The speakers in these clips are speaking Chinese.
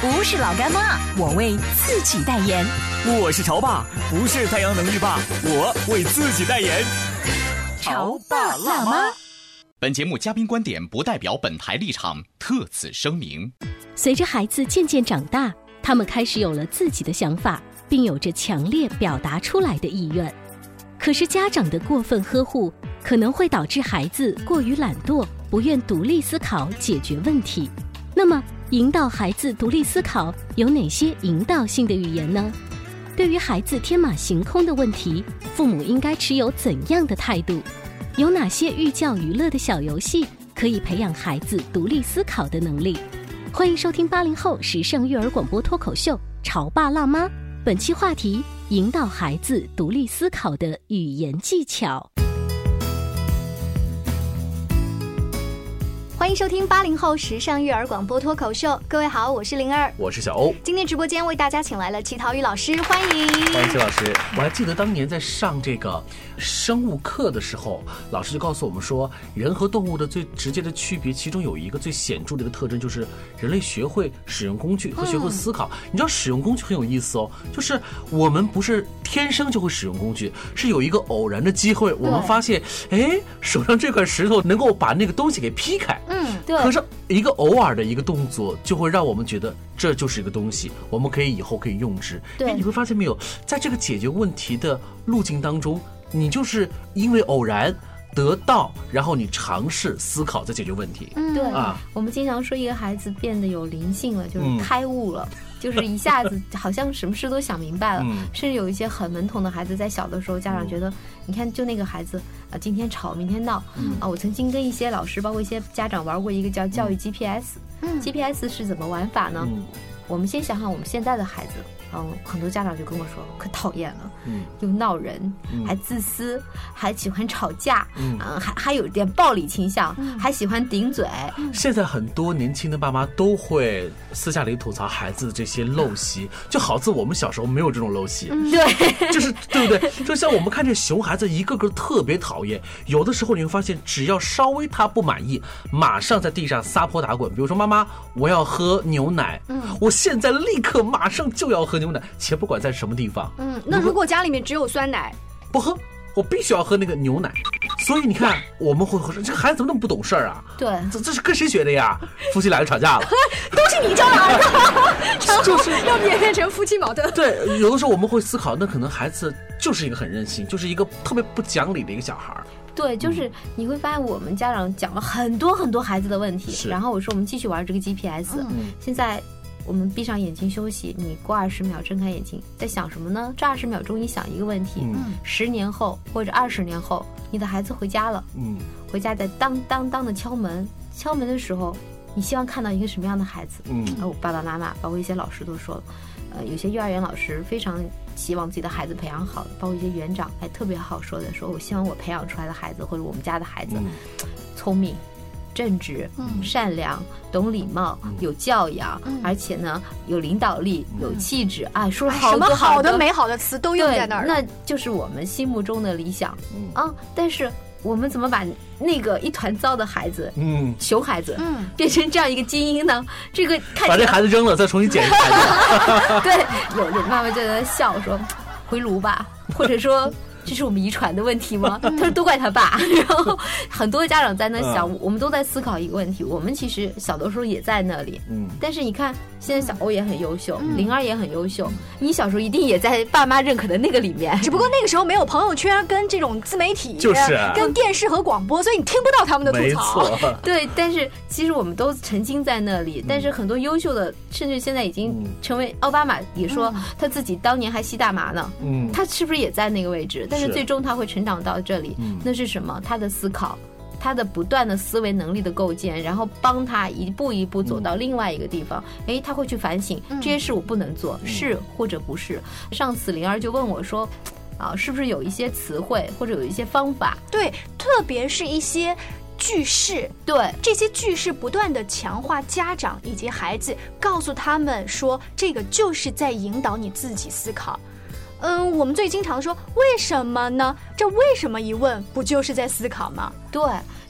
不是老干妈，我为自己代言。我是潮爸，不是太阳能浴霸，我为自己代言。潮爸辣妈。本节目嘉宾观点不代表本台立场，特此声明。随着孩子渐渐长大，他们开始有了自己的想法。并有着强烈表达出来的意愿，可是家长的过分呵护可能会导致孩子过于懒惰，不愿独立思考解决问题。那么，引导孩子独立思考有哪些引导性的语言呢？对于孩子天马行空的问题，父母应该持有怎样的态度？有哪些寓教于乐的小游戏可以培养孩子独立思考的能力？欢迎收听八零后时尚育儿广播脱口秀《潮爸辣妈》。本期话题：引导孩子独立思考的语言技巧。欢迎收听八零后时尚育儿广播脱口秀，各位好，我是灵儿，我是小欧。今天直播间为大家请来了齐陶宇老师，欢迎，欢迎齐老师。我还记得当年在上这个生物课的时候，老师就告诉我们说，人和动物的最直接的区别，其中有一个最显著的一个特征，就是人类学会使用工具和学会思考。你知道使用工具很有意思哦，就是我们不是天生就会使用工具，是有一个偶然的机会，我们发现，哎，手上这块石头能够把那个东西给劈开。嗯，对。可是一个偶尔的一个动作，就会让我们觉得这就是一个东西，我们可以以后可以用之。对，你会发现没有，在这个解决问题的路径当中，你就是因为偶然得到，然后你尝试思考再解决问题。嗯，对啊。我们经常说一个孩子变得有灵性了，就是开悟了。就是一下子好像什么事都想明白了，甚至有一些很懵懂的孩子，在小的时候，家长觉得，你看就那个孩子啊，今天吵明天闹，啊，我曾经跟一些老师，包括一些家长玩过一个叫教育 GPS，GPS 是怎么玩法呢？我们先想想我们现在的孩子。嗯，很多家长就跟我说，可讨厌了，嗯，又闹人，还自私，还喜欢吵架，嗯，还还有点暴力倾向，还喜欢顶嘴。现在很多年轻的爸妈都会私下里吐槽孩子的这些陋习，就好似我们小时候没有这种陋习，对，就是对不对？就像我们看这熊孩子，一个个特别讨厌。有的时候你会发现，只要稍微他不满意，马上在地上撒泼打滚。比如说，妈妈，我要喝牛奶，嗯，我现在立刻马上就要喝。牛奶，且不管在什么地方。嗯，那如果家里面只有酸奶，不喝，我必须要喝那个牛奶。所以你看，我们会说这个孩子怎么那么不懂事儿啊？对，这这是跟谁学的呀？夫妻俩就吵架了，都是你教的儿 子，就是要演变成夫妻矛盾。对，有的时候我们会思考，那可能孩子就是一个很任性，就是一个特别不讲理的一个小孩儿。对，就是你会发现，我们家长讲了很多很多孩子的问题，然后我说我们继续玩这个 GPS，嗯现在。我们闭上眼睛休息，你过二十秒睁开眼睛，在想什么呢？这二十秒钟你想一个问题：十年后或者二十年后，你的孩子回家了，嗯，回家在当当当的敲门，敲门的时候，你希望看到一个什么样的孩子？嗯，哦，爸爸妈妈，包括一些老师都说了，呃，有些幼儿园老师非常希望自己的孩子培养好，包括一些园长，哎，特别好说的，说我希望我培养出来的孩子或者我们家的孩子，聪明。正直、善良、懂礼貌、有教养，而且呢有领导力、有气质啊，说了好多好的美好的词都用在那儿，那就是我们心目中的理想啊。但是我们怎么把那个一团糟的孩子，嗯，熊孩子，嗯，变成这样一个精英呢？这个把这孩子扔了，再重新捡一个。对，有有妈妈就在笑说，回炉吧，或者说。这是我们遗传的问题吗？他说都怪他爸。然后很多家长在那想，我们都在思考一个问题：我们其实小的时候也在那里，嗯，但是你看现在小欧也很优秀，灵儿也很优秀，你小时候一定也在爸妈认可的那个里面，只不过那个时候没有朋友圈跟这种自媒体，就是。跟电视和广播，所以你听不到他们的吐槽。没错，对，但是其实我们都曾经在那里，但是很多优秀的，甚至现在已经成为奥巴马也说他自己当年还吸大麻呢，嗯，他是不是也在那个位置？但是最终他会成长到这里，那是什么？他的思考，他的不断的思维能力的构建，然后帮他一步一步走到另外一个地方。哎，他会去反省这些事我不能做，是或者不是。上次灵儿就问我说，啊，是不是有一些词汇或者有一些方法？对，特别是一些句式，对这些句式不断的强化家长以及孩子，告诉他们说，这个就是在引导你自己思考。嗯，我们最经常说为什么呢？这为什么一问，不就是在思考吗？对，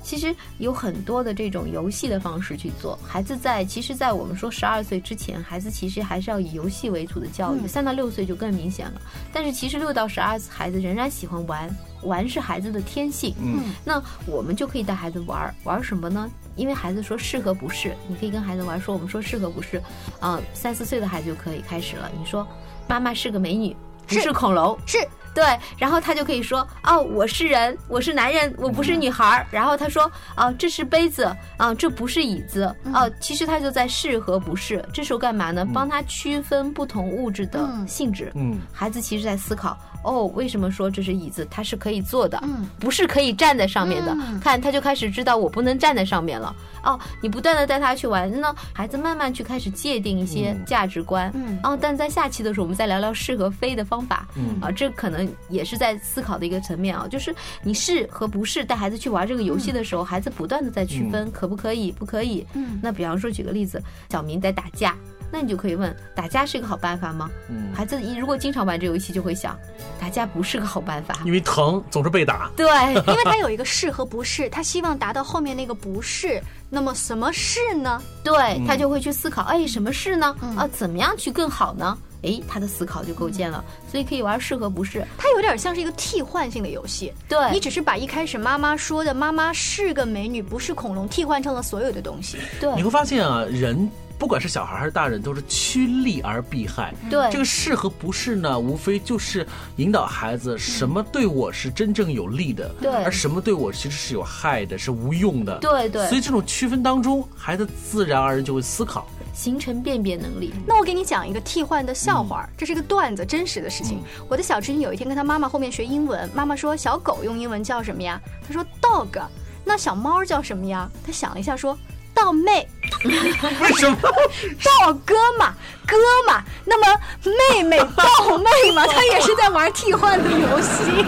其实有很多的这种游戏的方式去做。孩子在，其实，在我们说十二岁之前，孩子其实还是要以游戏为主的教育。三到六岁就更明显了。但是，其实六到十二岁，孩子仍然喜欢玩，玩是孩子的天性。嗯，那我们就可以带孩子玩，玩什么呢？因为孩子说适合不适，你可以跟孩子玩，说我们说适合不适，啊，三四岁的孩子就可以开始了。你说，妈妈是个美女。不是恐龙，是对，然后他就可以说哦，我是人，我是男人，我不是女孩儿。然后他说哦，这是杯子啊，这不是椅子哦。其实他就在是和不是，这时候干嘛呢？帮他区分不同物质的性质。嗯，孩子其实在思考哦，为什么说这是椅子？它是可以坐的，不是可以站在上面的。看，他就开始知道我不能站在上面了。哦，你不断的带他去玩那，孩子慢慢去开始界定一些价值观。嗯，哦，但在下期的时候，我们再聊聊是和非的方法。嗯，啊，这可能也是在思考的一个层面啊，就是你是和不是带孩子去玩这个游戏的时候，孩子不断的在区分可不可以，不可以。嗯，那比方说举个例子，小明在打架。那你就可以问，打架是一个好办法吗？嗯，孩子如果经常玩这游戏，就会想，打架不是个好办法，因为疼，总是被打。对，因为他有一个是和不是，他希望达到后面那个不是。那么什么是呢？对他就会去思考，哎，什么是呢？啊，怎么样去更好呢？哎，他的思考就构建了，所以可以玩是和不是。它有点像是一个替换性的游戏。对，你只是把一开始妈妈说的“妈妈是个美女，不是恐龙”替换成了所有的东西。对，你会发现啊，人。不管是小孩还是大人，都是趋利而避害。对，这个是和不是呢，无非就是引导孩子什么对我是真正有利的，对，而什么对我其实是有害的，是无用的。对对。所以这种区分当中，孩子自然而然就会思考，形成辨别能力。那我给你讲一个替换的笑话，这是一个段子，真实的事情。我的小侄女有一天跟她妈妈后面学英文，妈妈说小狗用英文叫什么呀？她说 dog。那小猫叫什么呀？她想了一下说。道妹，为什么？道哥嘛，哥嘛，那么妹妹道妹嘛，他也是在玩替换的游戏。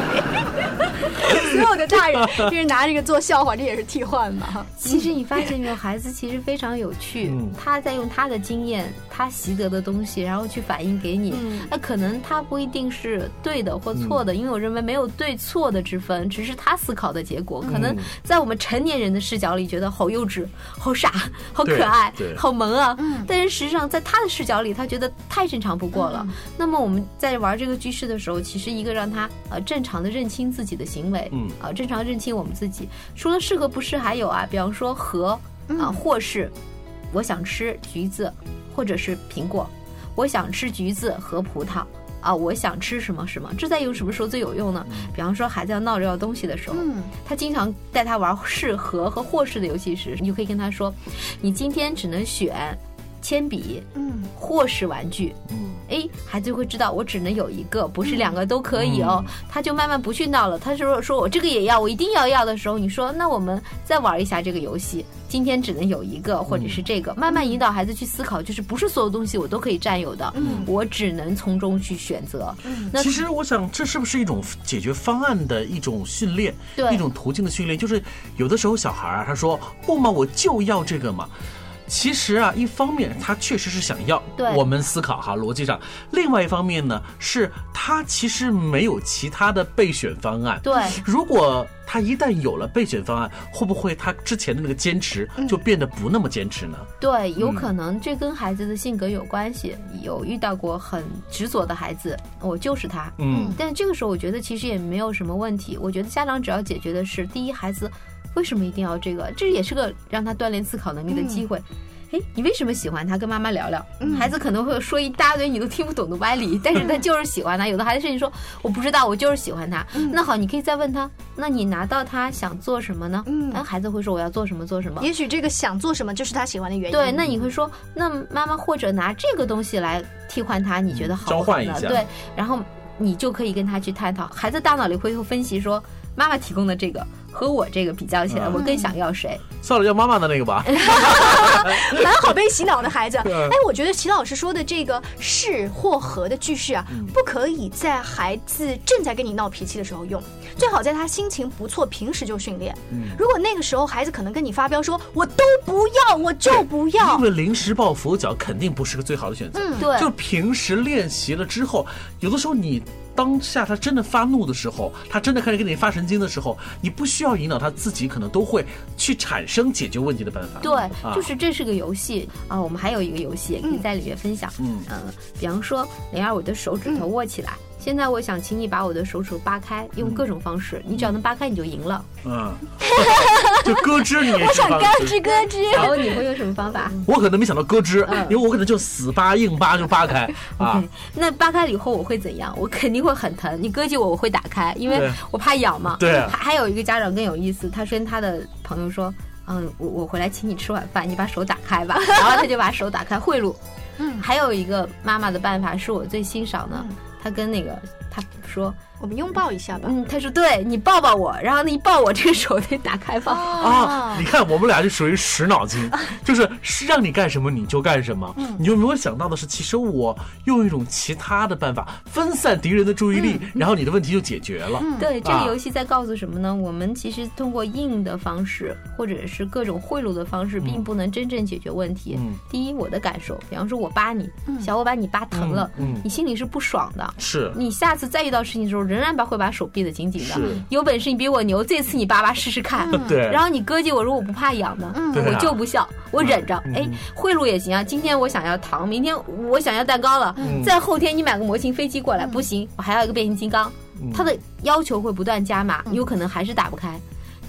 所有的大人就是拿这个做笑话，这也是替换嘛。其实你发现没有，孩子其实非常有趣，他在用他的经验，他习得的东西，然后去反映给你。那可能他不一定是对的或错的，因为我认为没有对错的之分，只是他思考的结果。可能在我们成年人的视角里，觉得好幼稚，好。傻，好可爱，好萌啊！但是实际上，在他的视角里，他觉得太正常不过了。那么我们在玩这个句式的时候，其实一个让他呃正常的认清自己的行为，嗯啊，正常认清我们自己。除了是和不是，还有啊，比方说和啊，或是我想吃橘子，或者是苹果，我想吃橘子和葡萄。啊，我想吃什么什么，这在用什么时候最有用呢？比方说孩子要闹着要东西的时候，他经常带他玩是和和或是的游戏时，你就可以跟他说，你今天只能选铅笔，嗯，或是玩具，嗯，哎，孩子就会知道我只能有一个，不是两个都可以哦，他就慢慢不去闹了。他说说我这个也要，我一定要要的时候，你说那我们再玩一下这个游戏。今天只能有一个，或者是这个，慢慢引导孩子去思考，就是不是所有东西我都可以占有的，我只能从中去选择。嗯那其实我想，这是不是一种解决方案的一种训练，一种途径的训练？就是有的时候小孩儿他说不嘛，我就要这个嘛。其实啊，一方面他确实是想要，对我们思考哈逻辑上；另外一方面呢，是他其实没有其他的备选方案。对如果他一旦有了备选方案，会不会他之前的那个坚持就变得不那么坚持呢？对，有可能这跟孩子的性格有关系。有遇到过很执着的孩子，我就是他。嗯，但这个时候，我觉得其实也没有什么问题。我觉得家长只要解决的是，第一，孩子为什么一定要这个？这也是个让他锻炼思考能力的机会。哎，你为什么喜欢他？跟妈妈聊聊。孩子可能会说一大堆你都听不懂的歪理，但是他就是喜欢他。有的孩子甚至说我不知道，我就是喜欢他。那好，你可以再问他，那你拿到他想做什么呢？嗯哎，孩子会说我要做什么做什么。也许这个想做什么就是他喜欢的原因。对，那你会说，那妈妈或者拿这个东西来替换他，你觉得好不好交换一下呢对，然后你就可以跟他去探讨。孩子大脑里会分析说，妈妈提供的这个和我这个比较起来，嗯我更想要谁？算了，要妈妈的那个吧。蛮好被洗脑的孩子。对哎，我觉得齐老师说的这个是或和的句式啊，嗯不可以在孩子正在跟你闹脾气的时候用，最好在他心情不错、平时就训练。嗯如果那个时候孩子可能跟你发飙说“我都不要，我就不要因为临时抱佛脚肯定不是个最好的选择。嗯对就平时练习了之后，有的时候你当下他真的发怒的时候，他真的开始跟你发神经的时候，你不需要引导他自己，可能都会去产生解决问题的办法。对，啊就是这是个游戏啊。我们还有一个游戏也可以在里面分享。嗯呃，比方说，灵儿，我的手指头握起来。现在我想请你把我的手指扒开，用各种方式，你只要能扒开，你就赢了。嗯，就咯吱你也是方咯。吱咯吱。然后你会用什么方法？我可能没想到咯吱，嗯因为我可能就死扒硬扒就扒开啊 OK，。那扒开了以后我会怎样？我肯定会很疼。你咯叽我，我会打开，因为我怕痒嘛。对啊还还有一个家长更有意思，他跟他的朋友说：“嗯，我我回来请你吃晚饭，你把手打开吧。”然后他就把手打开贿赂。嗯还有一个妈妈的办法是我最欣赏的嗯，他跟那个他说我们拥抱一下：“吧。嗯，他说对你抱抱我，然后那一抱我，这个手得打开放。啊，你看我们俩就属于使脑筋，就是是让你干什么你就干什么。嗯你就没有想到的是，其实我用一种其他的办法分散敌人的注意力，然后你的问题就解决了。嗯对，这啊个游戏在告诉什么呢？我们其实通过硬的方式，或者是各种贿赂的方式，并不能真正解决问题。嗯第一，我的感受，比方说我扒你，小我把你扒疼了，嗯嗯你心里是不爽的。是，你下次再遇到事情的时候，仍然把会把手闭得紧紧的。有本事你比我牛，这次你扒扒试试看。对然后你哥姐我，如果不怕痒呢，我就不笑，我忍着。嗯哎，贿赂也行啊。今天我想要糖，明天我想要蛋糕了，嗯再后天你买个模型飞机过来，不行，我还要一个变形金刚。嗯他的要求会不断加码，有可能还是打不开。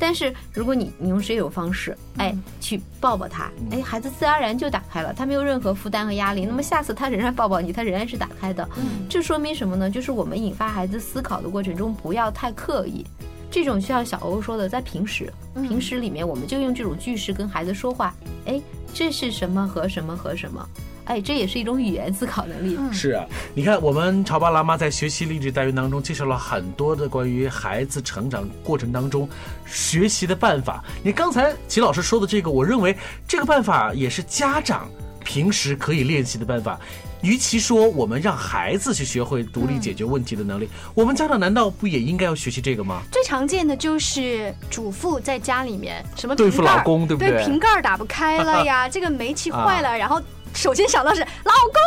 但是如果你你用这种方式，哎，去抱抱他，嗯哎，孩子自然而然就打开了，他没有任何负担和压力。那么下次他仍然抱抱你，他仍然是打开的。这说明什么呢？就是我们引发孩子思考的过程中，不要太刻意。这种就像小欧说的，在平时，平时里面我们就用这种句式跟孩子说话，哎，这是什么和什么和什么，哎，这也是一种语言思考能力。是啊，你看，我们潮爸辣妈在学习励志单元当中介绍了很多的关于孩子成长过程当中学习的办法。你刚才齐老师说的这个，我认为这个办法也是家长平时可以练习的办法。与其说我们让孩子去学会独立解决问题的能力，我们家长难道不也应该要学习这个吗？最常见的就是主妇在家里面什么对付瓶盖儿老公对不对瓶盖打不开了呀，这个煤气坏了，然后首先想到是老公。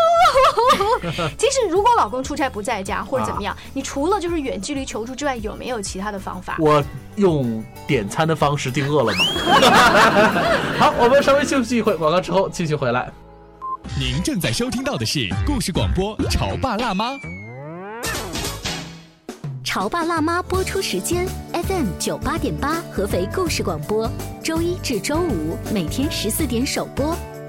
其实如果老公出差不在家或者怎么样，你除了就是远距离求助之外，有没有其他的方法？我用点餐的方式订饿了么。好，我们稍微休息一会，广告之后继续回来。您正在收听到的是故事广播《潮爸辣妈》。《潮爸辣妈》播出时间：FM 九八点八，合肥故事广播，周一至周五每天十四点首播，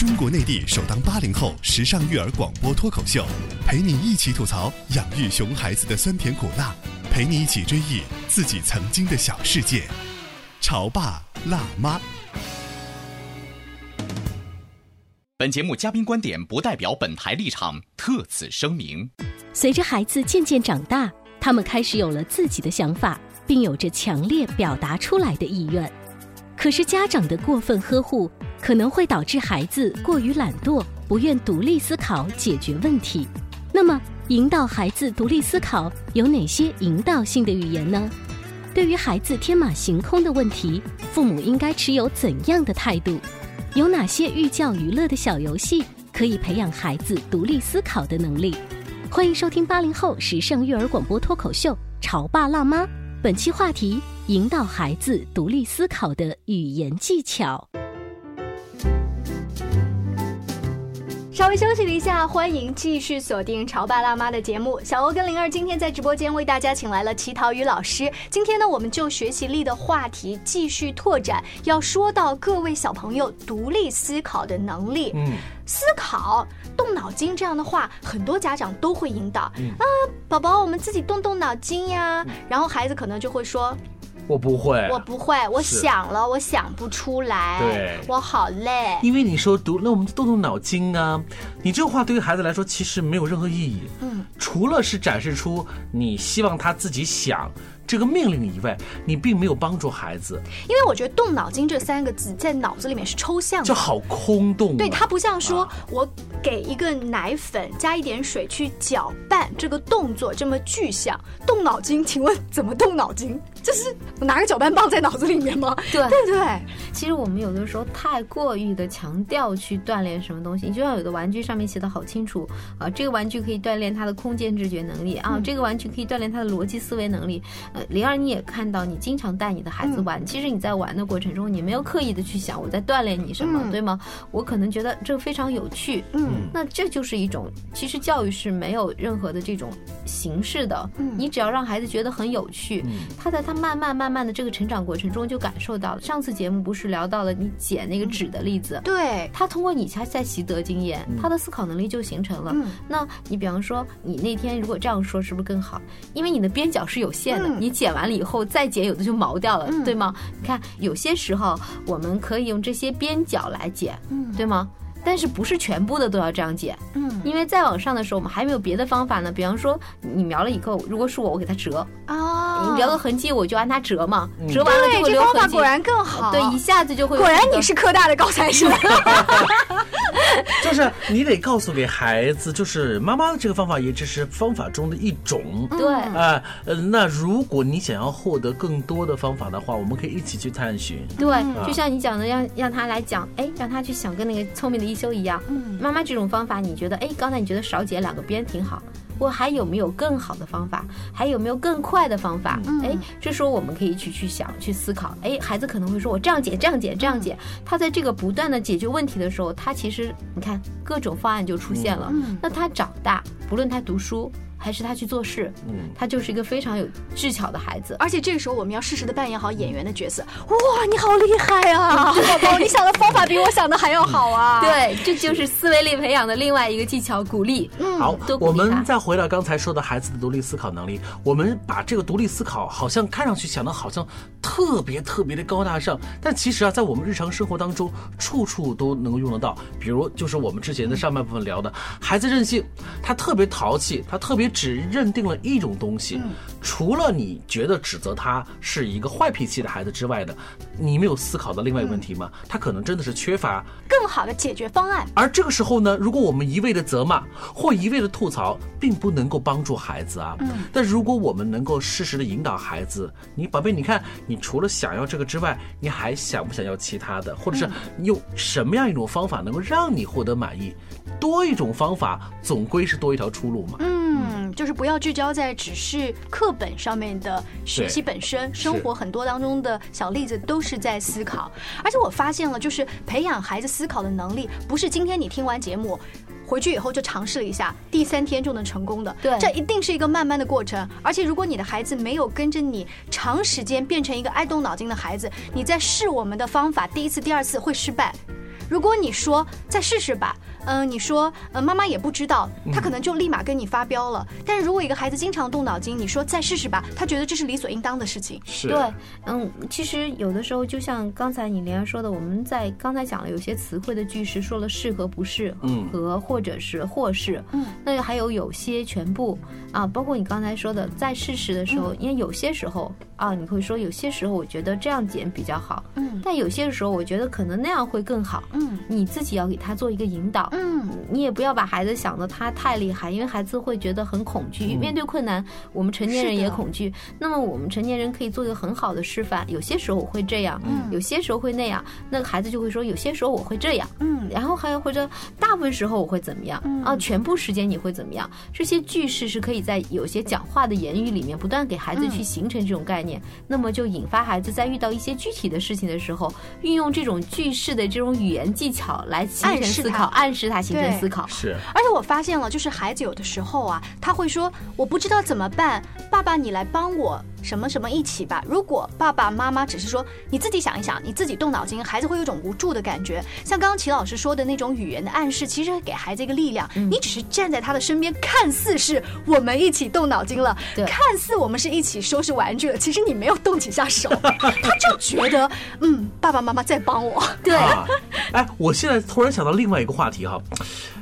中国内地首档八零后时尚育儿广播脱口秀，陪你一起吐槽养育熊孩子的酸甜苦辣，陪你一起追忆自己曾经的小世界。潮爸辣妈。本节目嘉宾观点不代表本台立场，特此声明。随着孩子渐渐长大，他们开始有了自己的想法，并有着强烈表达出来的意愿。可是家长的过分呵护，可能会导致孩子过于懒惰，不愿独立思考解决问题。那么，引导孩子独立思考有哪些引导性的语言呢？对于孩子天马行空的问题，父母应该持有怎样的态度？有哪些寓教于乐的小游戏可以培养孩子独立思考的能力？欢迎收听八零后时尚育儿广播脱口秀《潮爸辣妈》，本期话题：引导孩子独立思考的语言技巧。稍微休息了一下，欢迎继续锁定《潮爸辣妈》的节目。小欧跟灵儿今天在直播间为大家请来了齐陶宇老师。今天呢，我们就学习力的话题继续拓展，要说到各位小朋友独立思考的能力。嗯，思考、动脑筋这样的话，很多家长都会引导。啊，宝宝，我们自己动动脑筋呀。然后孩子可能就会说。我不会，我不会，我想了，我想不出来，对，我好累。因为你说读，那我们动动脑筋啊。你这话对于孩子来说其实没有任何意义，嗯，除了是展示出你希望他自己想。这个命令以外，你并没有帮助孩子，因为我觉得“动脑筋”这三个字在脑子里面是抽象的，就好空洞。对，它不像说我给一个奶粉加一点水去搅拌这个动作这么具象。动脑筋，请问怎么动脑筋？就是我拿个搅拌棒在脑子里面吗？对对对。其实我们有的时候太过于的强调去锻炼什么东西，你就像有的玩具上面写的好清楚啊，这个玩具可以锻炼他的空间知觉能力啊，这个玩具可以锻炼他的逻辑思维能力。灵儿，你也看到，你经常带你的孩子玩，其实你在玩的过程中，你没有刻意的去想我在锻炼你什么，对吗？我可能觉得这个非常有趣，嗯，那这就是一种，其实教育是没有任何的这种形式的，嗯，你只要让孩子觉得很有趣，他在他慢慢慢慢的这个成长过程中就感受到了。上次节目不是聊到了你剪那个纸的例子，对，他通过你才在习得经验，他的思考能力就形成了。那你比方说，你那天如果这样说，是不是更好？因为你的边角是有限的，你。剪完了以后再剪，有的就毛掉了，对吗？你看，有些时候我们可以用这些边角来剪，对吗？但是不是全部的都要这样剪？嗯，因为再往上的时候，我们还没有别的方法呢。比方说，你描了以后，如果是我，我给它折哦，你描个痕迹，我就按它折嘛，折完了就会留痕迹。这方法果然更好，对，一下子就会。果然你是科大的高材生。就是你得告诉给孩子，就是妈妈的这个方法也只是方法中的一种。对，啊，呃，那如果你想要获得更多的方法的话，我们可以一起去探寻。对，就像你讲的，让让他来讲，哎，让他去想跟那个聪明的。一休一样，嗯，妈妈这种方法，你觉得，哎，刚才你觉得少剪两个边挺好，我还有没有更好的方法？还有没有更快的方法？哎，这时候我们可以去去想，去思考。哎，孩子可能会说，我这样剪，这样剪，这样剪。他在这个不断的解决问题的时候，他其实，你看各种方案就出现了。那他长大，不论他读书。还是他去做事，嗯，他就是一个非常有技巧的孩子。而且这个时候，我们要适时的扮演好演员的角色。哇，你好厉害啊，宝宝！你想的方法比我想的还要好啊。对，这就是思维力培养的另外一个技巧——鼓励。嗯，好，我们再回到刚才说的孩子的独立思考能力。我们把这个独立思考，好像看上去想的好像特别特别的高大上，但其实啊，在我们日常生活当中，处处都能够用得到。比如，就是我们之前的上半部分聊的，孩子任性，他特别淘气，他特别。只认定了一种东西，除了你觉得指责他是一个坏脾气的孩子之外的，你没有思考到另外一个问题吗？他可能真的是缺乏更好的解决方案。而这个时候呢，如果我们一味的责骂或一味的吐槽，并不能够帮助孩子啊。嗯。但如果我们能够适时的引导孩子，你宝贝，你看，你除了想要这个之外，你还想不想要其他的？或者是你有什么样一种方法能够让你获得满意？多一种方法，总归是多一条出路嘛。嗯，就是不要聚焦在只是课本上面的学习本身，生活很多当中的小例子都是在思考。而且我发现了，就是培养孩子思考的能力，不是今天你听完节目回去以后就尝试了一下，第三天就能成功的。对，这一定是一个慢慢的过程。而且如果你的孩子没有跟着你长时间变成一个爱动脑筋的孩子，你在试我们的方法，第一次、第二次会失败。如果你说再试试吧。嗯，你说，呃，妈妈也不知道，他可能就立马跟你发飙了。但是如果一个孩子经常动脑筋，你说再试试吧，他觉得这是理所应当的事情。是。对，嗯，其实有的时候就像刚才你莲儿说的，我们在刚才讲了有些词汇的句式，说了是和不是，嗯和或者是或是，嗯，那还有有些全部啊，包括你刚才说的在试试的时候，因为有些时候啊，你会说有些时候我觉得这样剪比较好，嗯。但有些时候我觉得可能那样会更好，嗯。你自己要给他做一个引导，嗯你也不要把孩子想的他太厉害，因为孩子会觉得很恐惧。面对困难，我们成年人也恐惧。那么我们成年人可以做一个很好的示范，有些时候我会这样，有些时候会那样。那个孩子就会说，有些时候我会这样，嗯然后还有或者大部分时候我会怎么样、啊？全部时间你会怎么样？这些句式是可以在有些讲话的言语里面不断给孩子去形成这种概念，那么就引发孩子在遇到一些具体的事情的时候，运用这种句式的这种语言技巧来形成思考，暗示他形成对思考。是，而且我发现了，就是孩子有的时候啊，他会说我不知道怎么办，爸爸你来帮我什么什么一起吧。如果爸爸妈妈只是说你自己想一想，你自己动脑筋，孩子会有一种无助的感觉。像刚刚齐老师说的那种语言的暗示，其实给孩子一个力量。嗯你只是站在他的身边，看似是我们一起动脑筋了，对看似我们是一起收拾玩具了，其实你没有动几下手，他就觉得嗯，爸爸妈妈在帮我。对，啊，哎，我现在突然想到另外一个话题哈，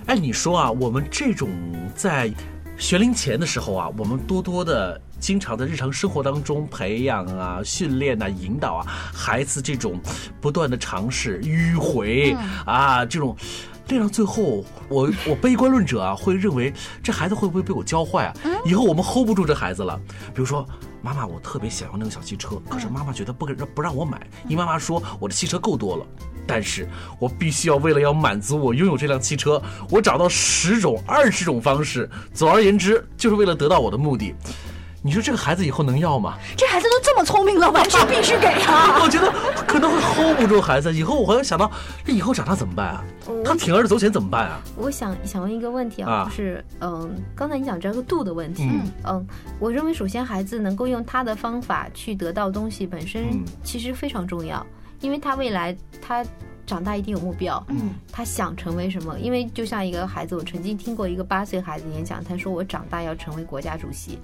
哎，你说啊，我们这种在学龄前的时候啊，我们多多的。经常在日常生活当中培养啊、训练啊、引导啊孩子这种不断的尝试、迂回、啊这种，练到最后，我 我悲观论者啊会认为这孩子会不会被我教坏啊？以后我们 hold 不住这孩子了。比如说，妈妈，我特别想要那个小汽车，可是妈妈觉得不给不让我买，因为妈妈说我的汽车够多了。但是我必须要为了要满足我拥有这辆汽车，我找到十种、二十种方式。总而言之，就是为了得到我的目的。你说这个孩子以后能要吗？这孩子都这么聪明了，完全必须给啊！我觉得可能会 hold 不住孩子。以后我还要想到，这以后长大怎么办啊？他铤而走险怎么办啊？我想想问一个问题啊，啊就是嗯，刚才你讲这个度的问题，嗯嗯，我认为首先孩子能够用他的方法去得到东西本身嗯其实非常重要，因为他未来他。长大一定有目标，嗯，他想成为什么？因为就像一个孩子，我曾经听过一个八岁孩子演讲，他说我长大要成为国家主席。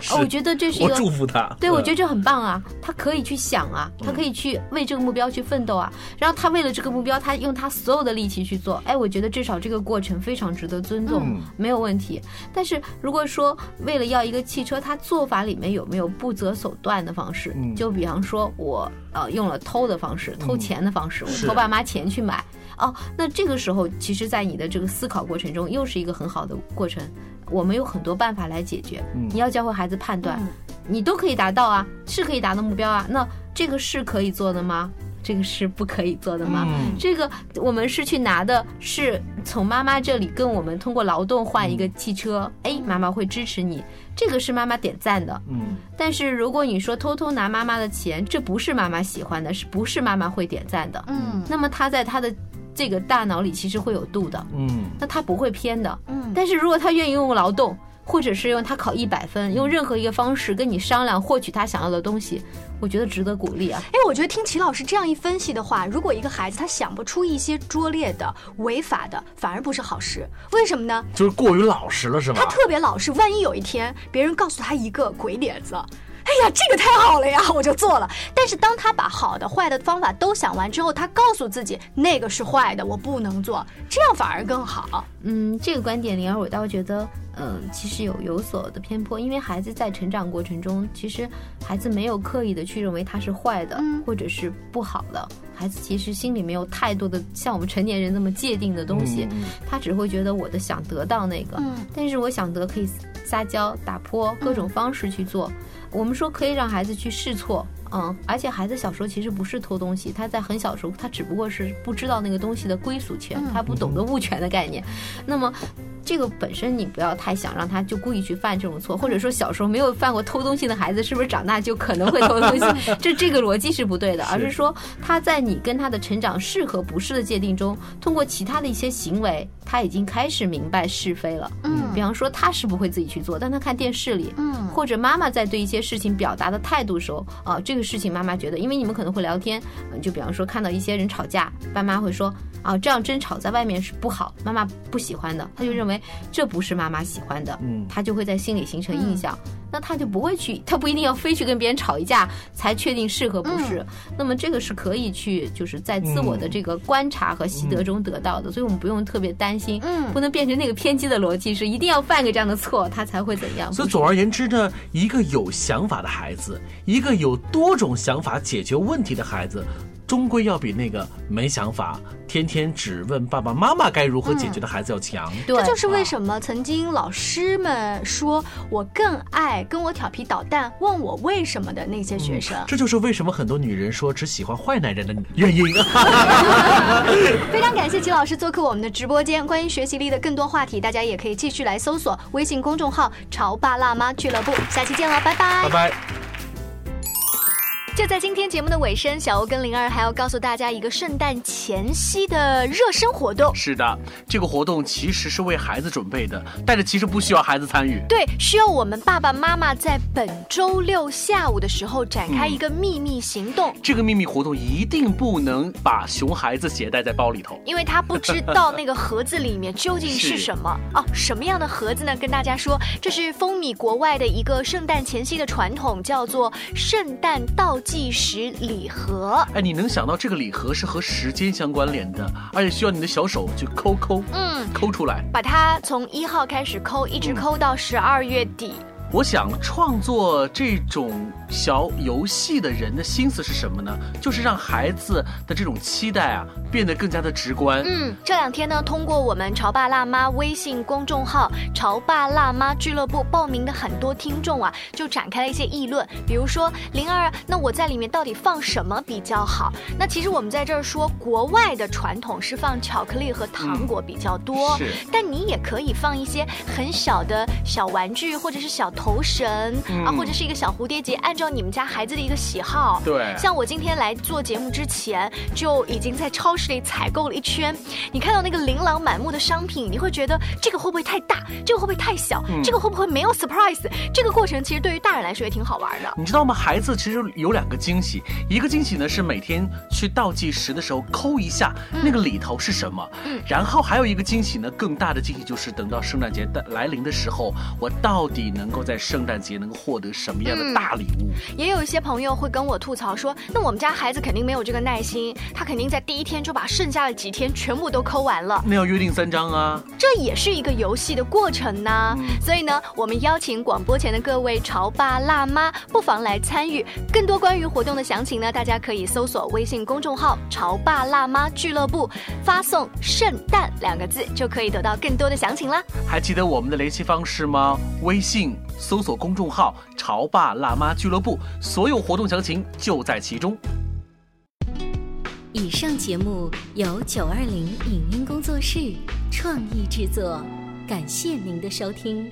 是哦，我觉得这是一个祝福他。对，我觉得得这很棒啊！他可以去想啊，他可以去为这个目标去奋斗啊。然后他为了这个目标，他用他所有的力气去做。哎，我觉得至少这个过程非常值得尊重，嗯没有问题。但是如果说为了要一个汽车，他做法里面有没有不择手段的方式？嗯就比方说我呃用了偷的方式，偷钱的方式，是我偷爸妈钱去买。哦，那这个时候，其实，在你的这个思考过程中，又是一个很好的过程。我们有很多办法来解决。嗯你要教会孩子判断，嗯你都可以达到啊，是可以达到目标啊。那这个是可以做的吗？这个是不可以做的吗？嗯这个我们是去拿的，是从妈妈这里跟我们通过劳动换一个汽车，哎，妈妈会支持你，这个是妈妈点赞的。嗯但是如果你说偷偷拿妈妈的钱，这不是妈妈喜欢的，是不是妈妈会点赞的？嗯那么他在他的这个大脑里其实会有度的，嗯那他不会偏的。嗯但是如果他愿意用劳动，或者是用他考一百分，用任何一个方式跟你商量获取他想要的东西，我觉得值得鼓励啊。哎，我觉得听齐老师这样一分析的话，如果一个孩子他想不出一些拙劣的、违法的，反而不是好事。为什么呢？就是过于老实了，是吧他？特别老实，万一有一天别人告诉他一个鬼点子。哎呀，这个太好了呀，我就做了。但是当他把好的、坏的方法都想完之后，他告诉自己那个是坏的，我不能做，这样反而更好。嗯，这个观点，灵儿，我倒觉得，嗯，其实有有所的偏颇，因为孩子在成长过程中，其实孩子没有刻意的去认为他是坏的，嗯或者是不好的。孩子其实心里没有太多的像我们成年人那么界定的东西，嗯他只会觉得我的想得到那个，嗯但是我想得可以撒娇、打泼，各种方式去做。我们说可以让孩子去试错，嗯，而且孩子小时候其实不是偷东西，他在很小时候，他只不过是不知道那个东西的归属权，他不懂得物权的概念。那么，这个本身你不要太想让他就故意去犯这种错，或者说小时候没有犯过偷东西的孩子，是不是长大就可能会偷东西？这这个逻辑是不对的，而是说他在你跟他的成长是和不是的界定中，通过其他的一些行为，他已经开始明白是非了。嗯。比方说他是不会自己去做，但他看电视里，嗯。或者妈妈在对一些事情表达的态度时候，啊，这个事情妈妈觉得，因为你们可能会聊天，嗯就比方说看到一些人吵架，爸妈会说，啊，这样争吵在外面是不好，妈妈不喜欢的，他就认为这不是妈妈喜欢的，嗯，他就会在心里形成印象。那他就不会去，他不一定要非去跟别人吵一架才确定是和不是。那么这个是可以去，就是在自我的这个观察和习得中得到的，所以我们不用特别担心，嗯，不能变成那个偏激的逻辑，是一定要犯个这样的错，他才会怎样。所以总而言之呢，一个有想法的孩子，一个有多种想法解决问题的孩子。终归要比那个没想法、天天只问爸爸妈妈该如何解决的孩子要强。对这就是为什么曾经老师们说我更爱跟我调皮捣蛋、问我为什么的那些学生。这就是为什么很多女人说只喜欢坏男人的原因。非常感谢齐老师做客我们的直播间。关于学习力的更多话题，大家也可以继续来搜索微信公众号“潮爸辣妈俱乐部”。下期见了，拜拜，拜拜。就在今天节目的尾声，小欧跟灵儿还要告诉大家一个圣诞前夕的热身活动。是的，这个活动其实是为孩子准备的，但是其实不需要孩子参与。对，需要我们爸爸妈妈在本周六下午的时候展开一个秘密行动。这个秘密活动一定不能把熊孩子携带在包里头，因为他不知道那个盒子里面究竟是什么哦。什么样的盒子呢？跟大家说，这是风靡国外的一个圣诞前夕的传统，叫做圣诞倒。计时礼盒，哎，你能想到这个礼盒是和时间相关联的，而且需要你的小手去抠抠，嗯，抠出来，把它从一号开始抠，一直抠到十二月底。我想创作这种小游戏的人的心思是什么呢？就是让孩子的这种期待啊变得更加的直观。嗯，这两天呢，通过我们潮爸辣妈微信公众号“潮爸辣妈俱乐部”报名的很多听众啊，就展开了一些议论。比如说，灵儿，那我在里面到底放什么比较好？那其实我们在这儿说，国外的传统是放巧克力和糖果比较多，是。但你也可以放一些很小的小玩具，或者是小。头绳啊，或者是一个小蝴蝶结，按照你们家孩子的一个喜好。对，像我今天来做节目之前，就已经在超市里采购了一圈。你看到那个琳琅满目的商品，你会觉得这个会不会太大？这个会不会太小？这个会不会没有 surprise？这个过程其实对于大人来说也挺好玩的。你知道吗？孩子其实有两个惊喜，一个惊喜呢是每天去倒计时的时候抠一下那个里头是什么，嗯，然后还有一个惊喜呢，更大的惊喜就是等到圣诞节的来临的时候，我到底能够在圣诞节能够获得什么样的大礼物？也有一些朋友会跟我吐槽说，那我们家孩子肯定没有这个耐心，他肯定在第一天就把剩下的几天全部都抠完了。那要约定三张啊，这也是一个游戏的过程呢。所以呢，我们邀请广播前的各位潮爸辣妈，不妨来参与。更多关于活动的详情呢，大家可以搜索微信公众号“潮爸辣妈俱乐部”，发送“圣诞”两个字，就可以得到更多的详情啦。还记得我们的联系方式吗？微信。搜索公众号“潮爸辣妈俱乐部”，所有活动详情就在其中。以上节目由九二零影音工作室创意制作，感谢您的收听。